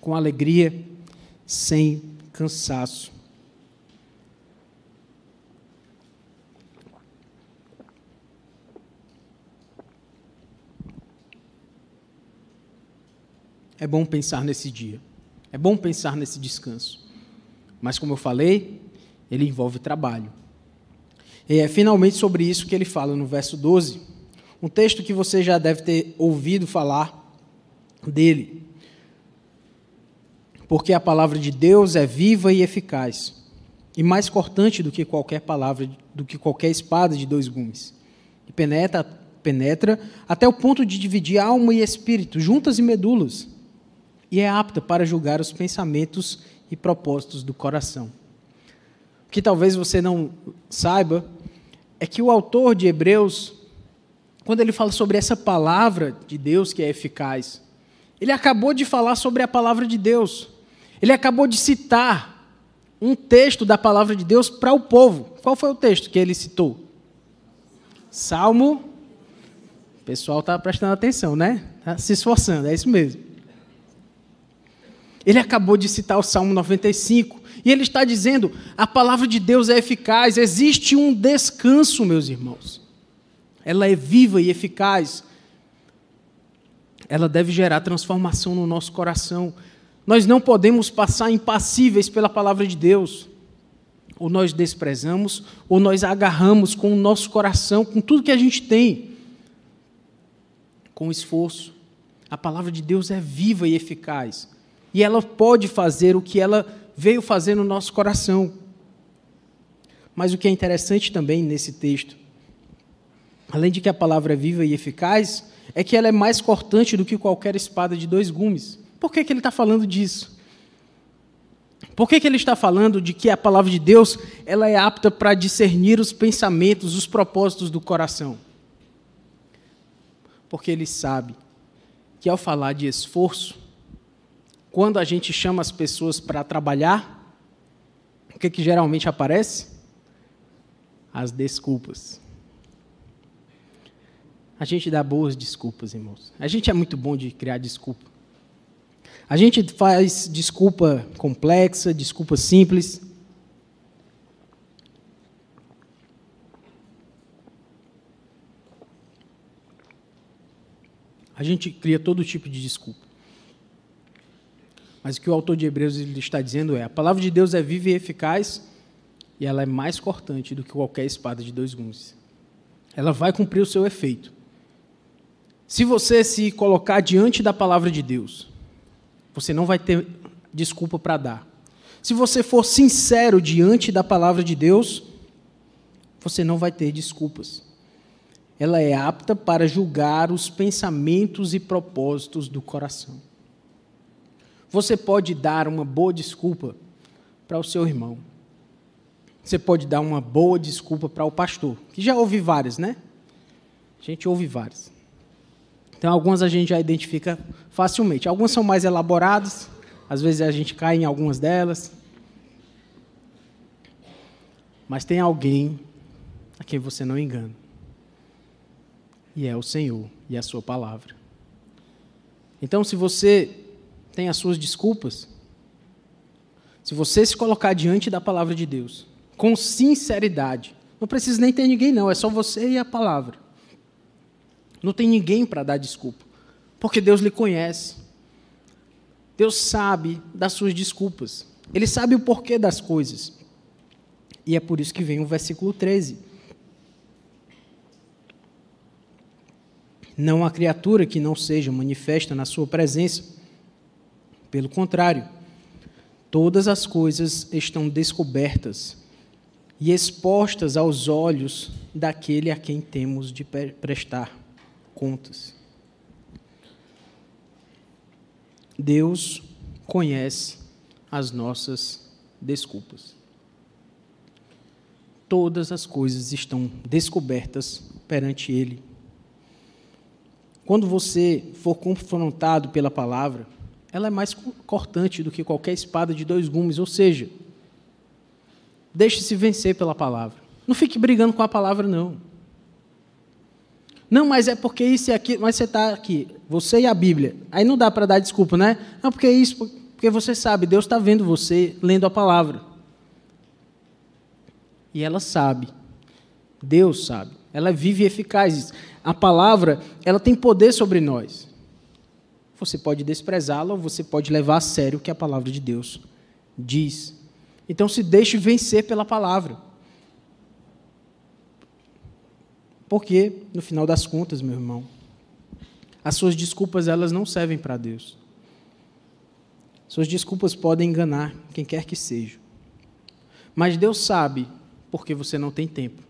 com alegria, sem cansaço. É bom pensar nesse dia. É bom pensar nesse descanso. Mas, como eu falei, ele envolve trabalho. E é finalmente sobre isso que ele fala no verso 12. Um texto que você já deve ter ouvido falar dele. Porque a palavra de Deus é viva e eficaz, e mais cortante do que qualquer palavra, do que qualquer espada de dois gumes. E penetra, penetra até o ponto de dividir alma e espírito, juntas e medulas e é apta para julgar os pensamentos e propósitos do coração. O que talvez você não saiba é que o autor de Hebreus, quando ele fala sobre essa palavra de Deus que é eficaz, ele acabou de falar sobre a palavra de Deus. Ele acabou de citar um texto da palavra de Deus para o povo. Qual foi o texto que ele citou? Salmo. O pessoal está prestando atenção, né? Está se esforçando, é isso mesmo. Ele acabou de citar o Salmo 95 e ele está dizendo: a palavra de Deus é eficaz, existe um descanso, meus irmãos. Ela é viva e eficaz. Ela deve gerar transformação no nosso coração. Nós não podemos passar impassíveis pela palavra de Deus. Ou nós desprezamos, ou nós agarramos com o nosso coração, com tudo que a gente tem, com esforço. A palavra de Deus é viva e eficaz e ela pode fazer o que ela veio fazer no nosso coração. Mas o que é interessante também nesse texto, além de que a palavra é viva e eficaz, é que ela é mais cortante do que qualquer espada de dois gumes. Por que, que ele está falando disso? Por que, que ele está falando de que a palavra de Deus ela é apta para discernir os pensamentos, os propósitos do coração? Porque ele sabe que ao falar de esforço, quando a gente chama as pessoas para trabalhar, o que, que geralmente aparece? As desculpas. A gente dá boas desculpas, irmãos. A gente é muito bom de criar desculpa. A gente faz desculpa complexa, desculpa simples. A gente cria todo tipo de desculpa. Mas o que o autor de Hebreus está dizendo é: a palavra de Deus é viva e eficaz e ela é mais cortante do que qualquer espada de dois gumes. Ela vai cumprir o seu efeito. Se você se colocar diante da palavra de Deus, você não vai ter desculpa para dar. Se você for sincero diante da palavra de Deus, você não vai ter desculpas. Ela é apta para julgar os pensamentos e propósitos do coração. Você pode dar uma boa desculpa para o seu irmão. Você pode dar uma boa desculpa para o pastor, que já ouvi várias, né? A gente ouve várias. Então, algumas a gente já identifica facilmente. Algumas são mais elaboradas, às vezes a gente cai em algumas delas. Mas tem alguém a quem você não engana. E é o Senhor e a sua palavra. Então, se você tem as suas desculpas. Se você se colocar diante da palavra de Deus, com sinceridade, não precisa nem ter ninguém, não, é só você e a palavra. Não tem ninguém para dar desculpa, porque Deus lhe conhece. Deus sabe das suas desculpas, Ele sabe o porquê das coisas. E é por isso que vem o versículo 13. Não há criatura que não seja manifesta na sua presença. Pelo contrário, todas as coisas estão descobertas e expostas aos olhos daquele a quem temos de prestar contas. Deus conhece as nossas desculpas. Todas as coisas estão descobertas perante Ele. Quando você for confrontado pela palavra, ela é mais cortante do que qualquer espada de dois gumes, ou seja, deixe-se vencer pela palavra. Não fique brigando com a palavra, não. Não, mas é porque isso e aquilo, mas você está aqui, você e a Bíblia. Aí não dá para dar desculpa, né? Não, porque isso, porque você sabe, Deus está vendo você lendo a palavra. E ela sabe. Deus sabe. Ela vive e eficaz. A palavra, ela tem poder sobre nós. Você pode desprezá-la ou você pode levar a sério o que a palavra de Deus diz. Então se deixe vencer pela palavra. Porque, no final das contas, meu irmão, as suas desculpas elas não servem para Deus. Suas desculpas podem enganar quem quer que seja. Mas Deus sabe porque você não tem tempo.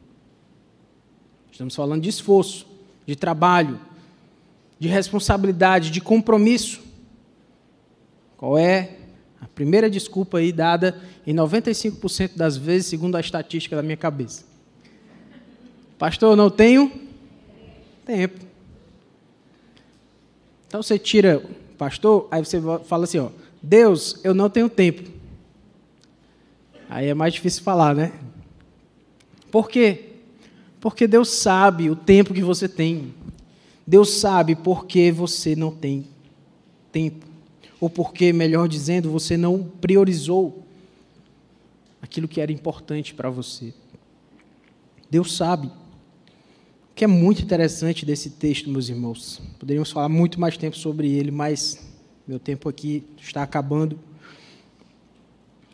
Estamos falando de esforço, de trabalho, de responsabilidade, de compromisso. Qual é a primeira desculpa aí dada em 95% das vezes, segundo a estatística da minha cabeça? Pastor, não tenho tempo. Então você tira, pastor, aí você fala assim, ó, Deus, eu não tenho tempo. Aí é mais difícil falar, né? Por quê? Porque Deus sabe o tempo que você tem. Deus sabe porque você não tem tempo. Ou porque, melhor dizendo, você não priorizou aquilo que era importante para você. Deus sabe que é muito interessante desse texto, meus irmãos. Poderíamos falar muito mais tempo sobre ele, mas meu tempo aqui está acabando.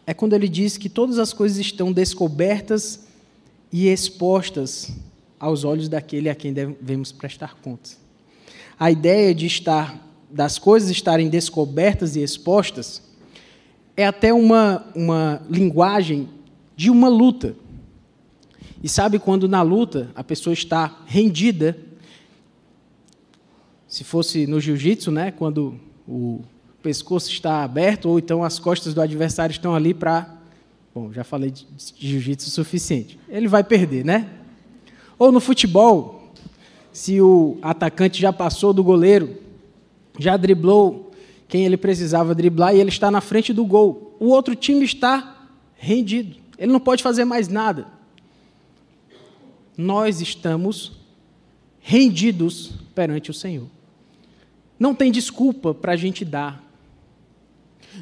É quando ele diz que todas as coisas estão descobertas e expostas aos olhos daquele a quem devemos prestar contas. A ideia de estar das coisas estarem descobertas e expostas é até uma, uma linguagem de uma luta. E sabe quando na luta a pessoa está rendida? Se fosse no jiu-jitsu, né, quando o pescoço está aberto ou então as costas do adversário estão ali para Bom, já falei de jiu-jitsu o suficiente. Ele vai perder, né? Ou no futebol, se o atacante já passou do goleiro, já driblou quem ele precisava driblar e ele está na frente do gol, o outro time está rendido. Ele não pode fazer mais nada nós estamos rendidos perante o Senhor. Não tem desculpa para a gente dar.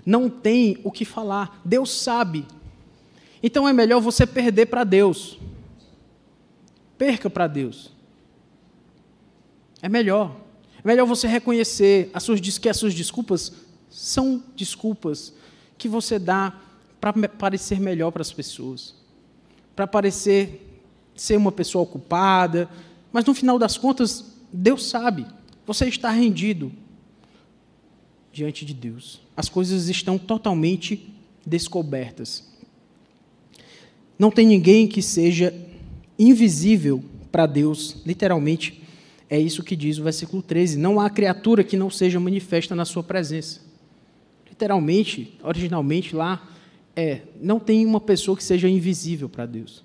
Não tem o que falar. Deus sabe. Então é melhor você perder para Deus. Perca para Deus. É melhor. É melhor você reconhecer as suas, que as suas desculpas são desculpas que você dá para parecer melhor para as pessoas, para parecer ser uma pessoa ocupada, mas no final das contas, Deus sabe, você está rendido diante de Deus. As coisas estão totalmente descobertas. Não tem ninguém que seja invisível para Deus, literalmente, é isso que diz o versículo 13. Não há criatura que não seja manifesta na sua presença. Literalmente, originalmente lá, é, não tem uma pessoa que seja invisível para Deus.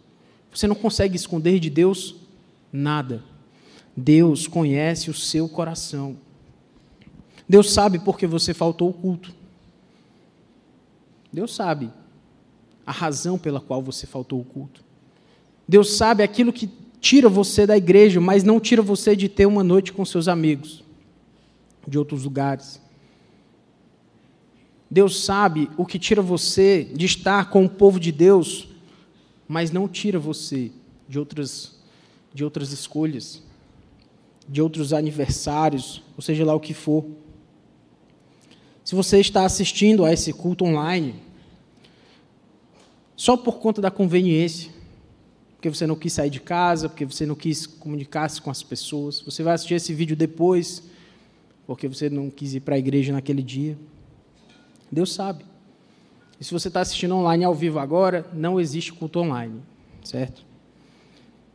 Você não consegue esconder de Deus nada. Deus conhece o seu coração. Deus sabe porque você faltou o culto. Deus sabe a razão pela qual você faltou o culto. Deus sabe aquilo que tira você da igreja, mas não tira você de ter uma noite com seus amigos de outros lugares. Deus sabe o que tira você de estar com o povo de Deus mas não tira você de outras, de outras escolhas, de outros aniversários, ou seja lá o que for. Se você está assistindo a esse culto online, só por conta da conveniência, porque você não quis sair de casa, porque você não quis comunicar-se com as pessoas. Você vai assistir esse vídeo depois, porque você não quis ir para a igreja naquele dia. Deus sabe. E se você está assistindo online ao vivo agora, não existe culto online, certo?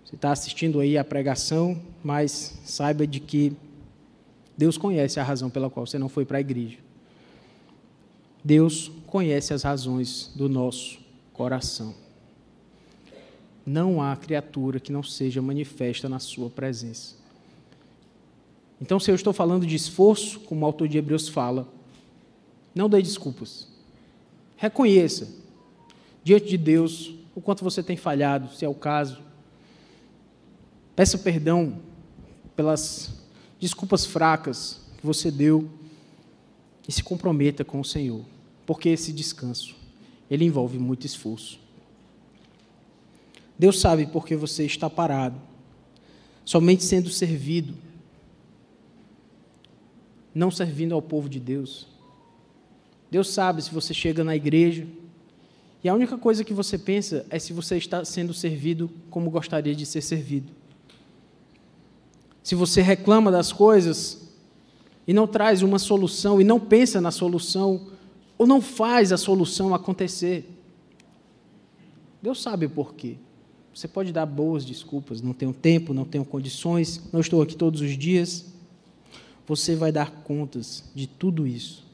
Você está assistindo aí a pregação, mas saiba de que Deus conhece a razão pela qual você não foi para a igreja. Deus conhece as razões do nosso coração. Não há criatura que não seja manifesta na sua presença. Então, se eu estou falando de esforço, como o autor de Hebreus fala, não dê desculpas. Reconheça diante de Deus o quanto você tem falhado, se é o caso. Peça perdão pelas desculpas fracas que você deu e se comprometa com o Senhor, porque esse descanso, ele envolve muito esforço. Deus sabe porque você está parado, somente sendo servido, não servindo ao povo de Deus. Deus sabe se você chega na igreja e a única coisa que você pensa é se você está sendo servido como gostaria de ser servido. Se você reclama das coisas e não traz uma solução e não pensa na solução ou não faz a solução acontecer, Deus sabe por quê. Você pode dar boas desculpas, não tenho tempo, não tenho condições, não estou aqui todos os dias. Você vai dar contas de tudo isso.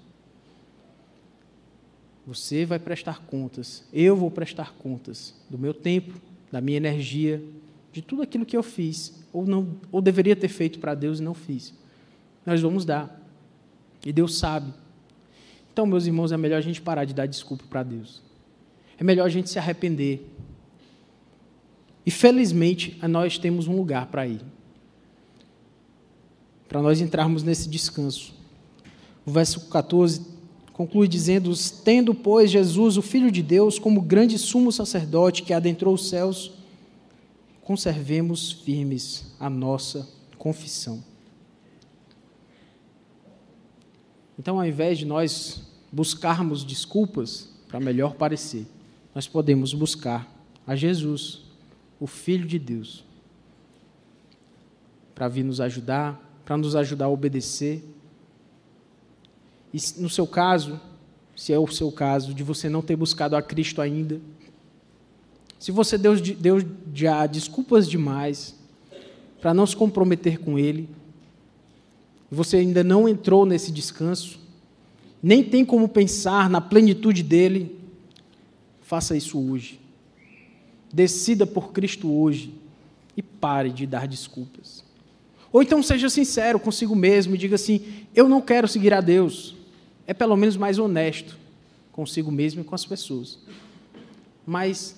Você vai prestar contas, eu vou prestar contas do meu tempo, da minha energia, de tudo aquilo que eu fiz, ou, não, ou deveria ter feito para Deus e não fiz. Nós vamos dar. E Deus sabe. Então, meus irmãos, é melhor a gente parar de dar desculpa para Deus. É melhor a gente se arrepender. E felizmente, nós temos um lugar para ir. Para nós entrarmos nesse descanso. O verso 14 conclui dizendo: Tendo, pois, Jesus, o Filho de Deus, como grande sumo sacerdote que adentrou os céus, conservemos firmes a nossa confissão. Então, ao invés de nós buscarmos desculpas para melhor parecer, nós podemos buscar a Jesus, o Filho de Deus, para vir nos ajudar, para nos ajudar a obedecer e no seu caso, se é o seu caso, de você não ter buscado a Cristo ainda, se você deu, deu já desculpas demais para não se comprometer com Ele, você ainda não entrou nesse descanso, nem tem como pensar na plenitude dele, faça isso hoje. Decida por Cristo hoje e pare de dar desculpas. Ou então seja sincero consigo mesmo e diga assim: Eu não quero seguir a Deus é pelo menos mais honesto consigo mesmo e com as pessoas. Mas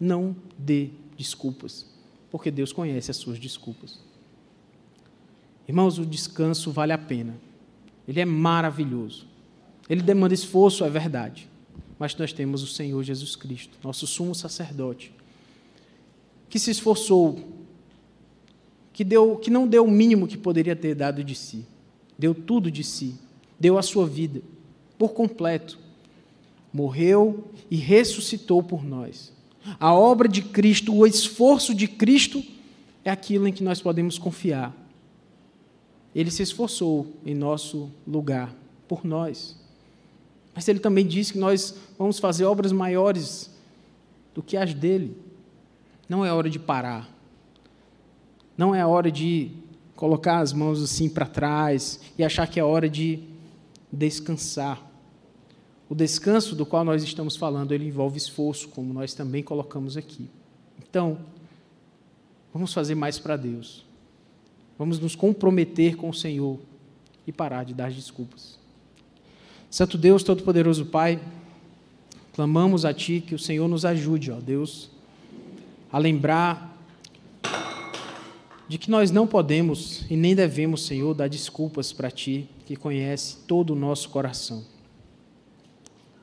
não dê desculpas, porque Deus conhece as suas desculpas. Irmãos, o descanso vale a pena. Ele é maravilhoso. Ele demanda esforço, é verdade. Mas nós temos o Senhor Jesus Cristo, nosso sumo sacerdote, que se esforçou, que, deu, que não deu o mínimo que poderia ter dado de si, deu tudo de si deu a sua vida por completo, morreu e ressuscitou por nós. A obra de Cristo, o esforço de Cristo é aquilo em que nós podemos confiar. Ele se esforçou em nosso lugar, por nós. Mas ele também disse que nós vamos fazer obras maiores do que as dele. Não é hora de parar. Não é hora de colocar as mãos assim para trás e achar que é hora de descansar. O descanso do qual nós estamos falando, ele envolve esforço, como nós também colocamos aqui. Então, vamos fazer mais para Deus. Vamos nos comprometer com o Senhor e parar de dar desculpas. Santo Deus, Todo-Poderoso Pai, clamamos a Ti que o Senhor nos ajude, ó Deus, a lembrar de que nós não podemos e nem devemos, Senhor, dar desculpas para Ti, que conhece todo o nosso coração.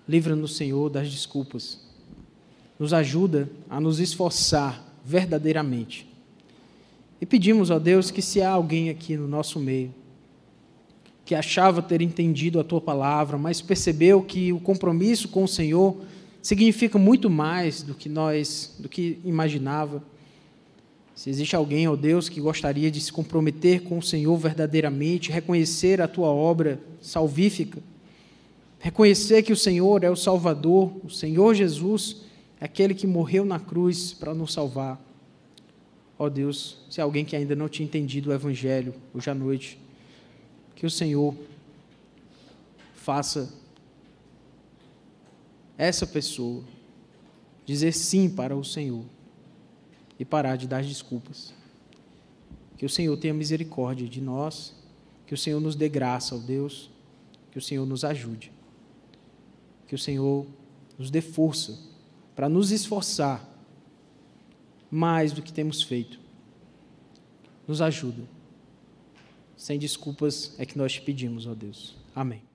Livra-nos, Senhor, das desculpas. Nos ajuda a nos esforçar verdadeiramente. E pedimos, ó Deus, que se há alguém aqui no nosso meio que achava ter entendido a tua palavra, mas percebeu que o compromisso com o Senhor significa muito mais do que nós, do que imaginava. Se existe alguém, ó Deus, que gostaria de se comprometer com o Senhor verdadeiramente, reconhecer a tua obra salvífica, reconhecer que o Senhor é o Salvador, o Senhor Jesus é aquele que morreu na cruz para nos salvar. Ó Deus, se alguém que ainda não tinha entendido o Evangelho hoje à noite, que o Senhor faça essa pessoa dizer sim para o Senhor e parar de dar desculpas. Que o Senhor tenha misericórdia de nós, que o Senhor nos dê graça, ó Deus, que o Senhor nos ajude, que o Senhor nos dê força para nos esforçar mais do que temos feito. Nos ajuda. Sem desculpas é que nós te pedimos, ó Deus. Amém.